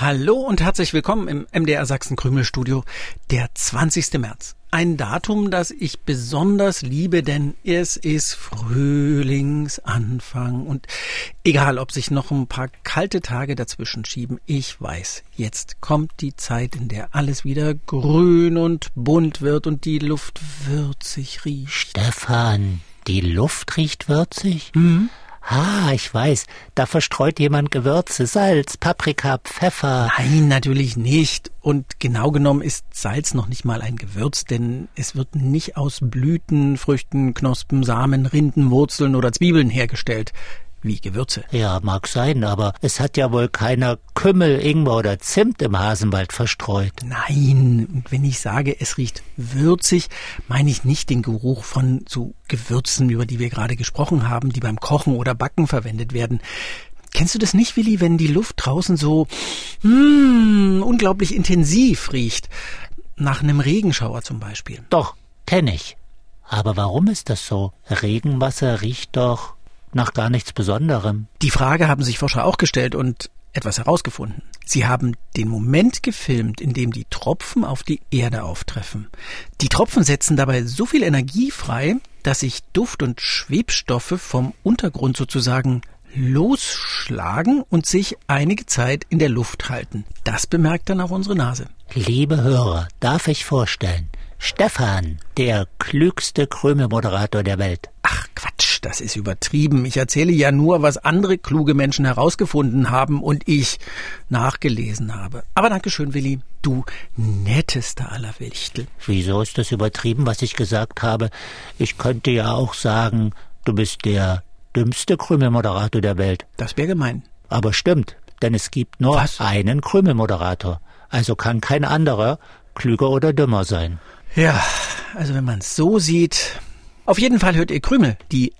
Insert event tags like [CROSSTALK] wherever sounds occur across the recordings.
Hallo und herzlich willkommen im MDR Sachsen Krümel Studio, der 20. März. Ein Datum, das ich besonders liebe, denn es ist Frühlingsanfang und egal, ob sich noch ein paar kalte Tage dazwischen schieben, ich weiß, jetzt kommt die Zeit, in der alles wieder grün und bunt wird und die Luft würzig riecht. Stefan, die Luft riecht würzig? Mhm. Ah, ich weiß, da verstreut jemand Gewürze, Salz, Paprika, Pfeffer. Nein, natürlich nicht. Und genau genommen ist Salz noch nicht mal ein Gewürz, denn es wird nicht aus Blüten, Früchten, Knospen, Samen, Rinden, Wurzeln oder Zwiebeln hergestellt wie Gewürze. Ja, mag sein, aber es hat ja wohl keiner Kümmel, Ingwer oder Zimt im Hasenwald verstreut. Nein, und wenn ich sage, es riecht würzig, meine ich nicht den Geruch von so Gewürzen, über die wir gerade gesprochen haben, die beim Kochen oder Backen verwendet werden. Kennst du das nicht, Willi, wenn die Luft draußen so mm, unglaublich intensiv riecht? Nach einem Regenschauer zum Beispiel. Doch, kenn ich. Aber warum ist das so? Regenwasser riecht doch nach gar nichts Besonderem. Die Frage haben sich Forscher auch gestellt und etwas herausgefunden. Sie haben den Moment gefilmt, in dem die Tropfen auf die Erde auftreffen. Die Tropfen setzen dabei so viel Energie frei, dass sich Duft und Schwebstoffe vom Untergrund sozusagen losschlagen und sich einige Zeit in der Luft halten. Das bemerkt dann auch unsere Nase. Liebe Hörer, darf ich vorstellen, Stefan, der klügste Krümel-Moderator der Welt. Ach Quatsch, das ist übertrieben. Ich erzähle ja nur, was andere kluge Menschen herausgefunden haben und ich nachgelesen habe. Aber Dankeschön, Willi. Du nettester aller Wichtel. Wieso ist das übertrieben, was ich gesagt habe? Ich könnte ja auch sagen, du bist der dümmste Krümelmoderator der Welt. Das wäre gemein. Aber stimmt, denn es gibt nur was? einen Krümelmoderator. Also kann kein anderer klüger oder dümmer sein. Ja, also wenn man es so sieht. Auf jeden Fall hört ihr Krümel, die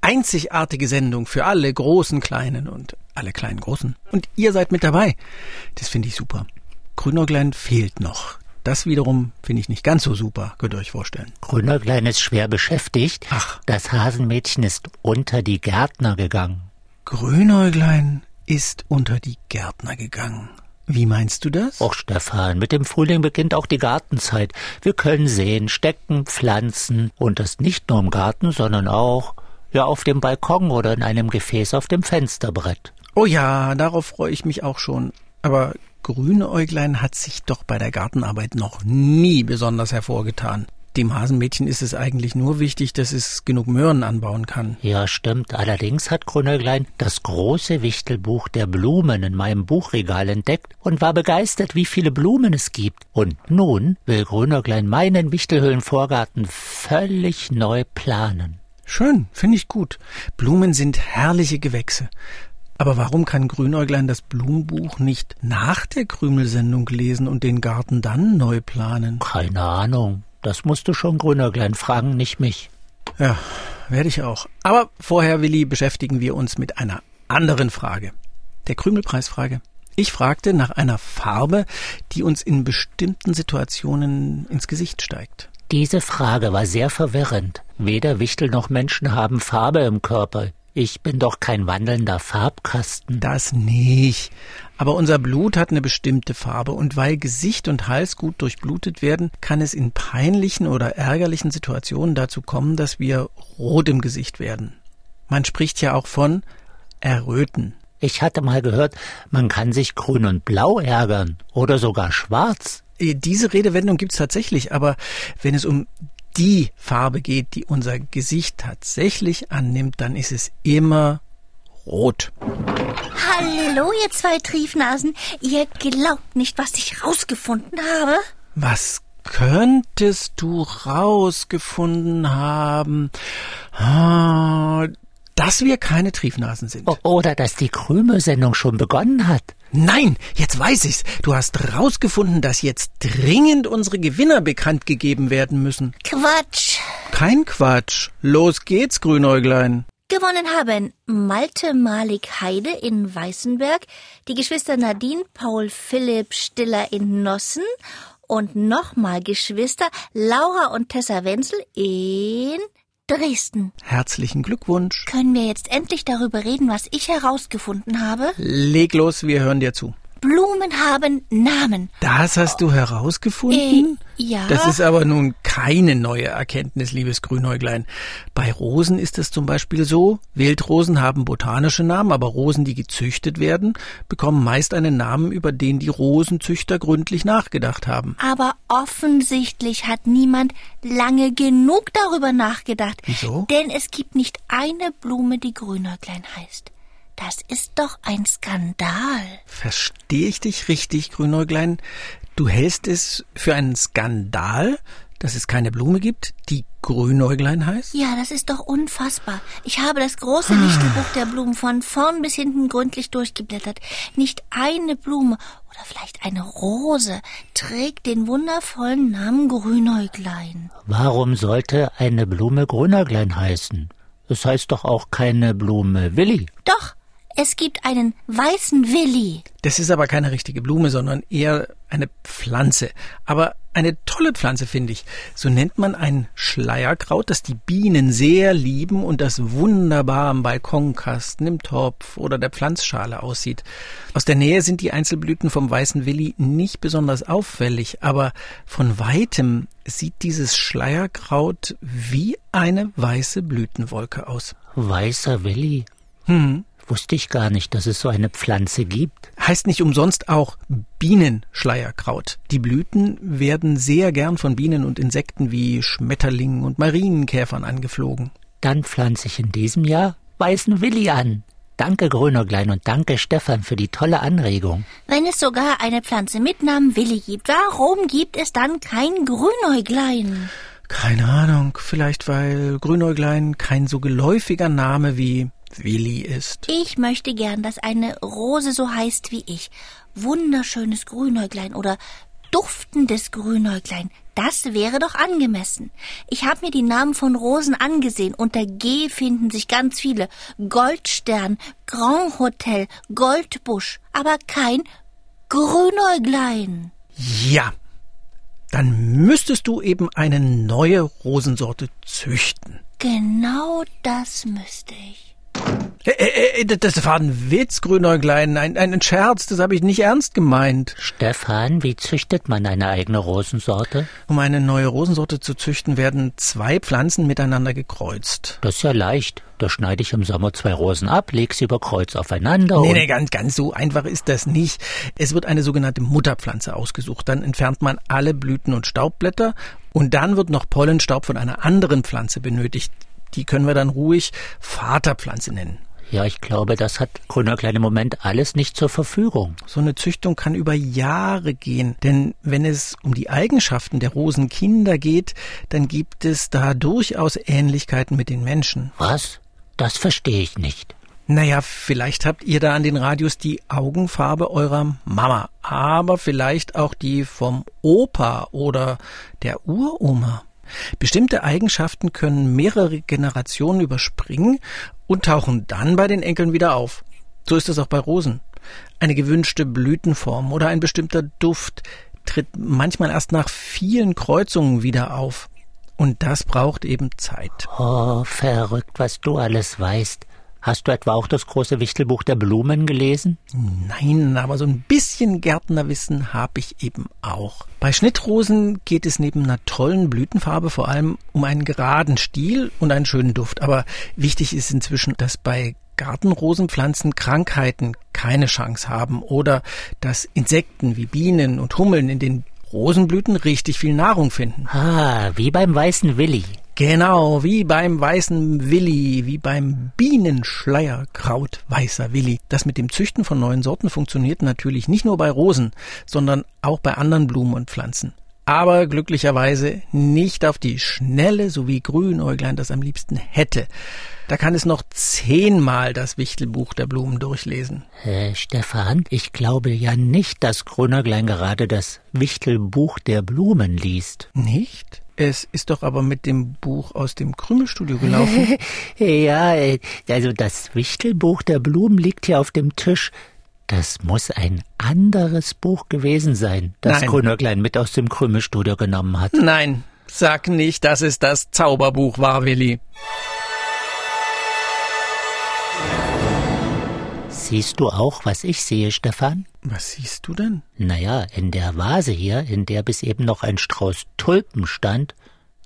einzigartige Sendung für alle großen Kleinen und alle kleinen Großen. Und ihr seid mit dabei. Das finde ich super. Grünäuglein fehlt noch. Das wiederum finde ich nicht ganz so super, könnt ihr euch vorstellen. Grünäuglein ist schwer beschäftigt. Ach. Das Hasenmädchen ist unter die Gärtner gegangen. Grünäuglein ist unter die Gärtner gegangen. Wie meinst du das? Och, Stefan, mit dem Frühling beginnt auch die Gartenzeit. Wir können sehen, stecken, pflanzen und das nicht nur im Garten, sondern auch ja auf dem Balkon oder in einem Gefäß auf dem Fensterbrett. Oh ja, darauf freue ich mich auch schon. Aber Grünäuglein hat sich doch bei der Gartenarbeit noch nie besonders hervorgetan. Dem Hasenmädchen ist es eigentlich nur wichtig, dass es genug Möhren anbauen kann. Ja, stimmt. Allerdings hat Grünäuglein das große Wichtelbuch der Blumen in meinem Buchregal entdeckt und war begeistert, wie viele Blumen es gibt. Und nun will Grünäuglein meinen Wichtelhöhlenvorgarten völlig neu planen. Schön, finde ich gut. Blumen sind herrliche Gewächse. Aber warum kann Grünäuglein das Blumenbuch nicht nach der Krümelsendung lesen und den Garten dann neu planen? Keine Ahnung. Das musst du schon Grünäuglein fragen, nicht mich. Ja, werde ich auch. Aber vorher, Willi, beschäftigen wir uns mit einer anderen Frage. Der Krümelpreisfrage. Ich fragte nach einer Farbe, die uns in bestimmten Situationen ins Gesicht steigt. Diese Frage war sehr verwirrend. Weder Wichtel noch Menschen haben Farbe im Körper. Ich bin doch kein wandelnder Farbkasten. Das nicht. Aber unser Blut hat eine bestimmte Farbe und weil Gesicht und Hals gut durchblutet werden, kann es in peinlichen oder ärgerlichen Situationen dazu kommen, dass wir rot im Gesicht werden. Man spricht ja auch von erröten. Ich hatte mal gehört, man kann sich grün und blau ärgern oder sogar schwarz. Diese Redewendung gibt's tatsächlich, aber wenn es um die Farbe geht, die unser Gesicht tatsächlich annimmt, dann ist es immer rot. Hallo, ihr zwei Triefnasen. Ihr glaubt nicht, was ich rausgefunden habe. Was könntest du rausgefunden haben? Ah, dass wir keine Triefnasen sind. Oder dass die Krümelsendung schon begonnen hat. Nein, jetzt weiß ich's. Du hast rausgefunden, dass jetzt dringend unsere Gewinner bekannt gegeben werden müssen. Quatsch. Kein Quatsch. Los geht's, Grünäuglein. Gewonnen haben Malte Malik Heide in Weißenberg, die Geschwister Nadine Paul Philipp Stiller in Nossen und nochmal Geschwister Laura und Tessa Wenzel in Dresden. Herzlichen Glückwunsch. Können wir jetzt endlich darüber reden, was ich herausgefunden habe? Leg los, wir hören dir zu. Blumen haben Namen. Das hast du herausgefunden? Äh, ja. Das ist aber nun keine neue Erkenntnis, liebes Grünäuglein. Bei Rosen ist es zum Beispiel so, Wildrosen haben botanische Namen, aber Rosen, die gezüchtet werden, bekommen meist einen Namen, über den die Rosenzüchter gründlich nachgedacht haben. Aber offensichtlich hat niemand lange genug darüber nachgedacht. Wieso? Denn es gibt nicht eine Blume, die Grünäuglein heißt. Das ist doch ein Skandal. Verstehe ich dich richtig, Grünäuglein? Du hältst es für einen Skandal, dass es keine Blume gibt, die Grünäuglein heißt? Ja, das ist doch unfassbar. Ich habe das große Wichtelbuch der Blumen von vorn bis hinten gründlich durchgeblättert. Nicht eine Blume oder vielleicht eine Rose trägt den wundervollen Namen Grünäuglein. Warum sollte eine Blume Grünäuglein heißen? Es heißt doch auch keine Blume Willi. Doch, es gibt einen weißen Willi. Das ist aber keine richtige Blume, sondern eher eine Pflanze. Aber eine tolle Pflanze, finde ich. So nennt man ein Schleierkraut, das die Bienen sehr lieben und das wunderbar am Balkonkasten, im Topf oder der Pflanzschale aussieht. Aus der Nähe sind die Einzelblüten vom weißen Willi nicht besonders auffällig, aber von weitem sieht dieses Schleierkraut wie eine weiße Blütenwolke aus. Weißer Willi? Hm. Wusste ich gar nicht, dass es so eine Pflanze gibt. Heißt nicht umsonst auch Bienenschleierkraut. Die Blüten werden sehr gern von Bienen und Insekten wie Schmetterlingen und Marienkäfern angeflogen. Dann pflanze ich in diesem Jahr weißen Willi an. Danke, Grünäuglein, und danke, Stefan, für die tolle Anregung. Wenn es sogar eine Pflanze mit Namen Willi gibt, warum gibt es dann kein Grünäuglein? Keine Ahnung, vielleicht weil Grünäuglein kein so geläufiger Name wie Willi ist. Ich möchte gern, dass eine Rose so heißt wie ich. Wunderschönes Grünäuglein oder duftendes Grünäuglein. Das wäre doch angemessen. Ich habe mir die Namen von Rosen angesehen. Unter G finden sich ganz viele. Goldstern, Grand Hotel, Goldbusch, aber kein Grünäuglein. Ja, dann müsstest du eben eine neue Rosensorte züchten. Genau das müsste ich. Äh, äh, das war ein Witz, Grünäuglein, ein, ein Scherz, das habe ich nicht ernst gemeint. Stefan, wie züchtet man eine eigene Rosensorte? Um eine neue Rosensorte zu züchten, werden zwei Pflanzen miteinander gekreuzt. Das ist ja leicht. Da schneide ich im Sommer zwei Rosen ab, leg sie über Kreuz aufeinander. Nee, nee, ganz, ganz so einfach ist das nicht. Es wird eine sogenannte Mutterpflanze ausgesucht. Dann entfernt man alle Blüten und Staubblätter und dann wird noch Pollenstaub von einer anderen Pflanze benötigt. Die können wir dann ruhig Vaterpflanze nennen. Ja, ich glaube, das hat Grünäuglein im Moment alles nicht zur Verfügung. So eine Züchtung kann über Jahre gehen, denn wenn es um die Eigenschaften der Rosenkinder geht, dann gibt es da durchaus Ähnlichkeiten mit den Menschen. Was? Das verstehe ich nicht. Naja, vielleicht habt ihr da an den Radios die Augenfarbe eurer Mama, aber vielleicht auch die vom Opa oder der Uroma. Bestimmte Eigenschaften können mehrere Generationen überspringen und tauchen dann bei den Enkeln wieder auf. So ist es auch bei Rosen. Eine gewünschte Blütenform oder ein bestimmter Duft tritt manchmal erst nach vielen Kreuzungen wieder auf. Und das braucht eben Zeit. Oh, verrückt, was du alles weißt. Hast du etwa auch das große Wichtelbuch der Blumen gelesen? Nein, aber so ein bisschen Gärtnerwissen habe ich eben auch. Bei Schnittrosen geht es neben einer tollen Blütenfarbe vor allem um einen geraden Stiel und einen schönen Duft. Aber wichtig ist inzwischen, dass bei Gartenrosenpflanzen Krankheiten keine Chance haben oder dass Insekten wie Bienen und Hummeln in den Rosenblüten richtig viel Nahrung finden. Ah, wie beim weißen Willi. Genau, wie beim weißen Willi, wie beim Bienenschleierkraut weißer Willi. Das mit dem Züchten von neuen Sorten funktioniert natürlich nicht nur bei Rosen, sondern auch bei anderen Blumen und Pflanzen. Aber glücklicherweise nicht auf die Schnelle, so wie Grünäuglein das am liebsten hätte. Da kann es noch zehnmal das Wichtelbuch der Blumen durchlesen. Äh, Stefan, ich glaube ja nicht, dass Grünäuglein gerade das Wichtelbuch der Blumen liest. Nicht? Es ist doch aber mit dem Buch aus dem Krümelstudio gelaufen. [LAUGHS] ja, äh, also das Wichtelbuch der Blumen liegt hier auf dem Tisch. Das muss ein anderes Buch gewesen sein, das. Grünäuglein mit aus dem Krümelstudio genommen hat. Nein, sag nicht, dass es das Zauberbuch war, Willi. Siehst du auch, was ich sehe, Stefan? Was siehst du denn? Naja, in der Vase hier, in der bis eben noch ein Strauß Tulpen stand,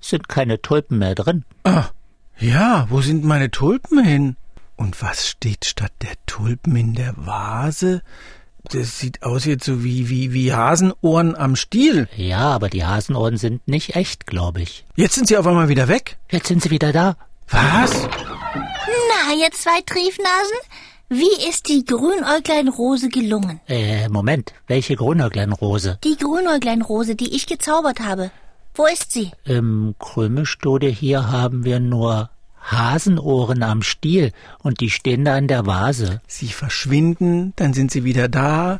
sind keine Tulpen mehr drin. Ah, ja, wo sind meine Tulpen hin? Und was steht statt der Tulpen in der Vase? Das sieht aus jetzt so wie, wie, wie Hasenohren am Stiel. Ja, aber die Hasenohren sind nicht echt, glaube ich. Jetzt sind sie auf einmal wieder weg. Jetzt sind sie wieder da. Was? Na, ihr zwei Triefnasen, wie ist die Grünäuglein-Rose gelungen? Äh, Moment, welche Grünäugleinrose? Die Grünäuglein-Rose, die ich gezaubert habe. Wo ist sie? Im Krümelstudio hier haben wir nur Hasenohren am Stiel und die stehen da in der Vase. Sie verschwinden, dann sind sie wieder da,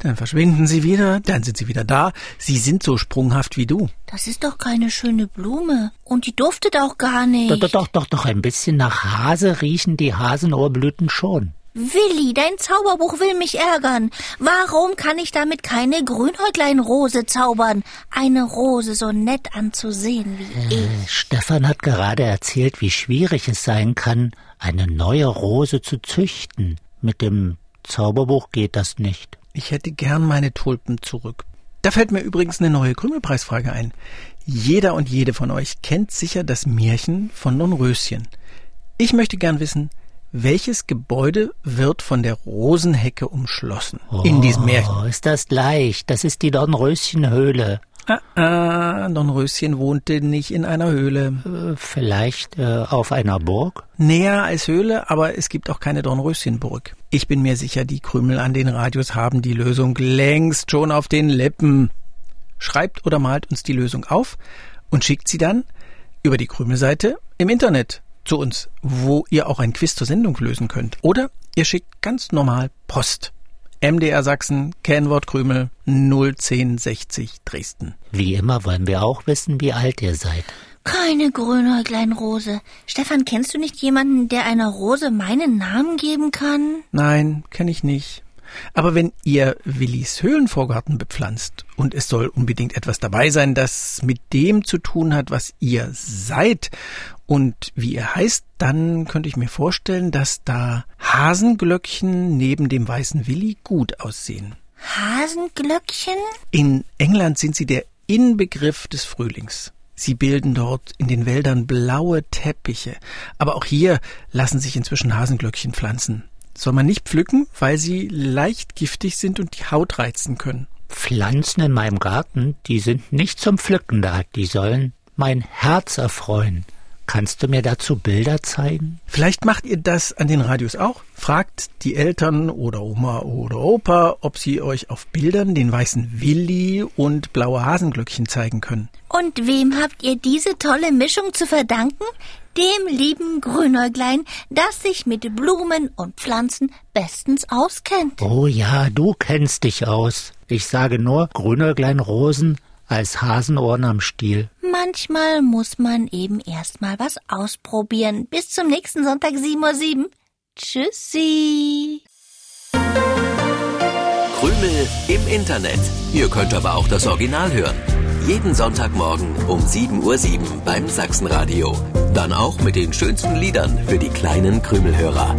dann verschwinden sie wieder, dann sind sie wieder da. Sie sind so sprunghaft wie du. Das ist doch keine schöne Blume. Und die duftet auch gar nicht. Doch, doch, doch, doch, doch, ein bisschen nach Hase riechen die Hasenohrblüten schon. Willi, dein Zauberbuch will mich ärgern. Warum kann ich damit keine Grünäuglein-Rose zaubern? Eine Rose so nett anzusehen wie ich. Äh, Stefan hat gerade erzählt, wie schwierig es sein kann, eine neue Rose zu züchten. Mit dem Zauberbuch geht das nicht. Ich hätte gern meine Tulpen zurück. Da fällt mir übrigens eine neue Krümelpreisfrage ein. Jeder und jede von euch kennt sicher das Märchen von Dornröschen. Ich möchte gern wissen, welches Gebäude wird von der Rosenhecke umschlossen? In diesem Märchen. Oh, ist das leicht. Das ist die Dornröschenhöhle. Ah, ah, Dornröschen wohnte nicht in einer Höhle. Äh, vielleicht äh, auf einer Burg? Näher als Höhle, aber es gibt auch keine Dornröschenburg. Ich bin mir sicher, die Krümel an den Radios haben die Lösung längst schon auf den Lippen. Schreibt oder malt uns die Lösung auf und schickt sie dann über die Krümelseite im Internet zu uns, wo ihr auch ein Quiz zur Sendung lösen könnt. Oder ihr schickt ganz normal Post. MDR Sachsen, Kennwort Krümel 01060 Dresden. Wie immer wollen wir auch wissen, wie alt ihr seid. Keine Grünäuglein-Rose. Stefan, kennst du nicht jemanden, der einer Rose meinen Namen geben kann? Nein, kenne ich nicht. Aber wenn ihr Willis Höhlenvorgarten bepflanzt und es soll unbedingt etwas dabei sein, das mit dem zu tun hat, was ihr seid und wie ihr heißt, dann könnte ich mir vorstellen, dass da Hasenglöckchen neben dem weißen Willi gut aussehen. Hasenglöckchen? In England sind sie der Inbegriff des Frühlings. Sie bilden dort in den Wäldern blaue Teppiche. Aber auch hier lassen sich inzwischen Hasenglöckchen pflanzen. Soll man nicht pflücken, weil sie leicht giftig sind und die Haut reizen können. Pflanzen in meinem Garten, die sind nicht zum Pflücken da, die sollen mein Herz erfreuen. Kannst du mir dazu Bilder zeigen? Vielleicht macht ihr das an den Radios auch. Fragt die Eltern oder Oma oder Opa, ob sie euch auf Bildern den weißen Willi und blaue Hasenglöckchen zeigen können. Und wem habt ihr diese tolle Mischung zu verdanken? Dem lieben Grünäuglein, das sich mit Blumen und Pflanzen bestens auskennt. Oh ja, du kennst dich aus. Ich sage nur Grünäuglein Rosen als Hasenohren am Stiel. Manchmal muss man eben erstmal was ausprobieren. Bis zum nächsten Sonntag 7.07 Uhr. Tschüssi. Krümel im Internet. Ihr könnt aber auch das Original hören. Jeden Sonntagmorgen um 7.07 Uhr beim Sachsenradio. Dann auch mit den schönsten Liedern für die kleinen Krümelhörer.